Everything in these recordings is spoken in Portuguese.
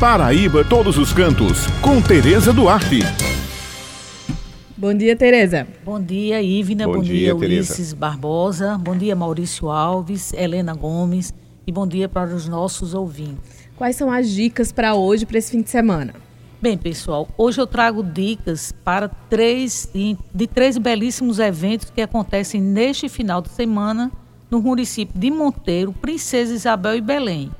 Paraíba Todos os Cantos, com Tereza Duarte. Bom dia, Tereza. Bom dia, Ivna. Bom, bom dia, dia Ulisses Barbosa. Bom dia, Maurício Alves, Helena Gomes. E bom dia para os nossos ouvintes. Quais são as dicas para hoje, para esse fim de semana? Bem, pessoal, hoje eu trago dicas para três de três belíssimos eventos que acontecem neste final de semana no município de Monteiro, Princesa Isabel e Belém.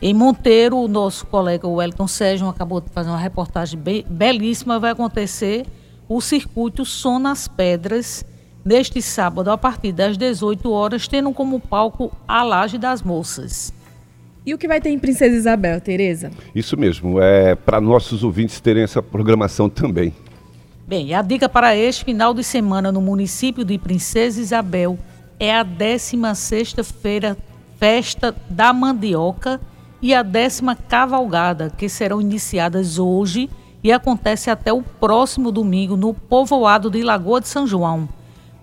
Em Monteiro, o nosso colega Wellington Sérgio acabou de fazer uma reportagem belíssima. Vai acontecer o circuito Som nas Pedras, neste sábado, a partir das 18 horas, tendo como palco a Laje das Moças. E o que vai ter em Princesa Isabel, Tereza? Isso mesmo, é para nossos ouvintes terem essa programação também. Bem, a dica para este final de semana no município de Princesa Isabel é a 16ª Festa da Mandioca e a décima cavalgada, que serão iniciadas hoje e acontece até o próximo domingo no povoado de Lagoa de São João.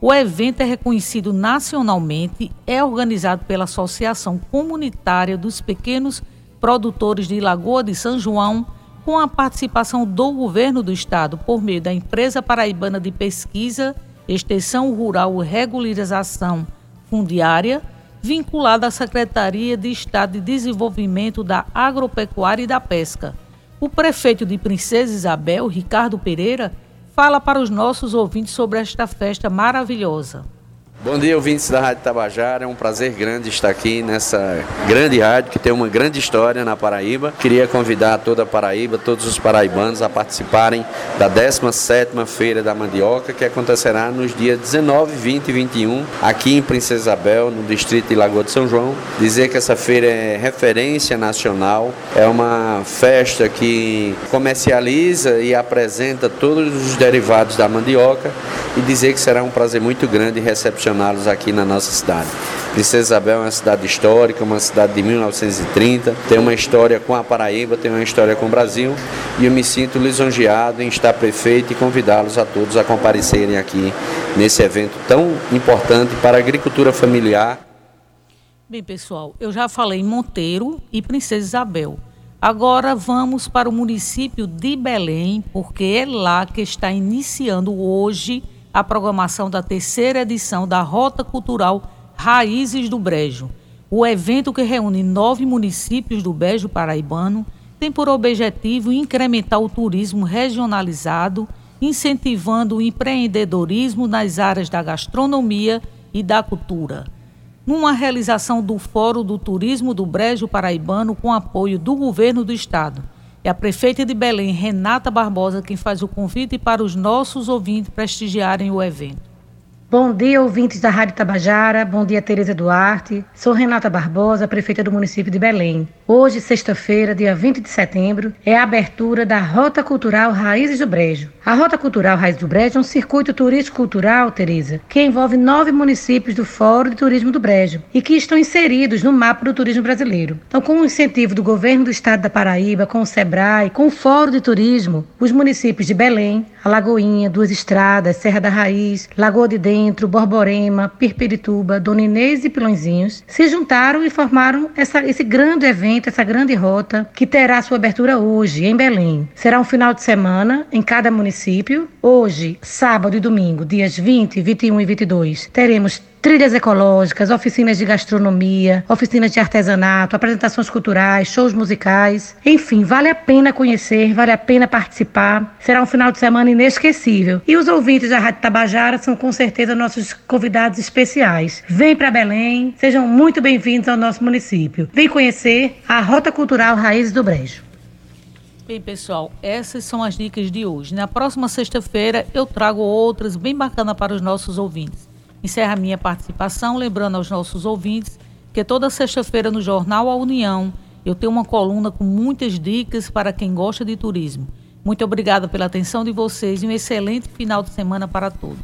O evento é reconhecido nacionalmente, é organizado pela Associação Comunitária dos Pequenos Produtores de Lagoa de São João, com a participação do governo do estado por meio da Empresa Paraibana de Pesquisa, Extensão Rural e Regularização Fundiária, vinculada à Secretaria de Estado de Desenvolvimento da Agropecuária e da Pesca. O prefeito de Princesa Isabel, Ricardo Pereira, fala para os nossos ouvintes sobre esta festa maravilhosa. Bom dia, ouvintes da Rádio Tabajara. É um prazer grande estar aqui nessa grande rádio que tem uma grande história na Paraíba. Queria convidar toda a Paraíba, todos os paraibanos a participarem da 17ª Feira da Mandioca, que acontecerá nos dias 19, 20 e 21, aqui em Princesa Isabel, no distrito de Lagoa de São João. Dizer que essa feira é referência nacional, é uma festa que comercializa e apresenta todos os derivados da mandioca e dizer que será um prazer muito grande aqui na nossa cidade. Princesa Isabel é uma cidade histórica, uma cidade de 1930, tem uma história com a Paraíba, tem uma história com o Brasil e eu me sinto lisonjeado em estar prefeito e convidá-los a todos a comparecerem aqui nesse evento tão importante para a agricultura familiar. Bem, pessoal, eu já falei em Monteiro e Princesa Isabel. Agora vamos para o município de Belém, porque é lá que está iniciando hoje a programação da terceira edição da Rota Cultural Raízes do Brejo. O evento, que reúne nove municípios do Brejo Paraibano, tem por objetivo incrementar o turismo regionalizado, incentivando o empreendedorismo nas áreas da gastronomia e da cultura. Numa realização do Fórum do Turismo do Brejo Paraibano com apoio do governo do estado é a prefeita de Belém, Renata Barbosa, quem faz o convite para os nossos ouvintes prestigiarem o evento. Bom dia, ouvintes da Rádio Tabajara. Bom dia, Tereza Duarte. Sou Renata Barbosa, prefeita do município de Belém. Hoje, sexta-feira, dia 20 de setembro, é a abertura da Rota Cultural Raízes do Brejo. A Rota Cultural Raízes do Brejo é um circuito turístico-cultural, Tereza, que envolve nove municípios do Fórum de Turismo do Brejo e que estão inseridos no mapa do turismo brasileiro. Então, com o incentivo do governo do estado da Paraíba, com o SEBRAE, com o Fórum de Turismo, os municípios de Belém, Alagoinha, Duas Estradas, Serra da Raiz, Lagoa de Dentro, Borborema, Pirpirituba, Dona Inês e Pilõezinhos se juntaram e formaram essa, esse grande evento, essa grande rota que terá sua abertura hoje em Belém. Será um final de semana em cada município. Hoje, sábado e domingo, dias 20, 21 e 22, teremos trilhas ecológicas, oficinas de gastronomia, oficinas de artesanato, apresentações culturais, shows musicais. Enfim, vale a pena conhecer, vale a pena participar. Será um final de semana inesquecível. E os ouvintes da Rádio Tabajara são com certeza nossos convidados especiais. Vem para Belém, sejam muito bem-vindos ao nosso município. Vem conhecer a Rota Cultural Raízes do Brejo. Bem, pessoal, essas são as dicas de hoje. Na próxima sexta-feira eu trago outras bem bacanas para os nossos ouvintes. Encerra a minha participação, lembrando aos nossos ouvintes que toda sexta-feira no Jornal A União eu tenho uma coluna com muitas dicas para quem gosta de turismo. Muito obrigada pela atenção de vocês e um excelente final de semana para todos.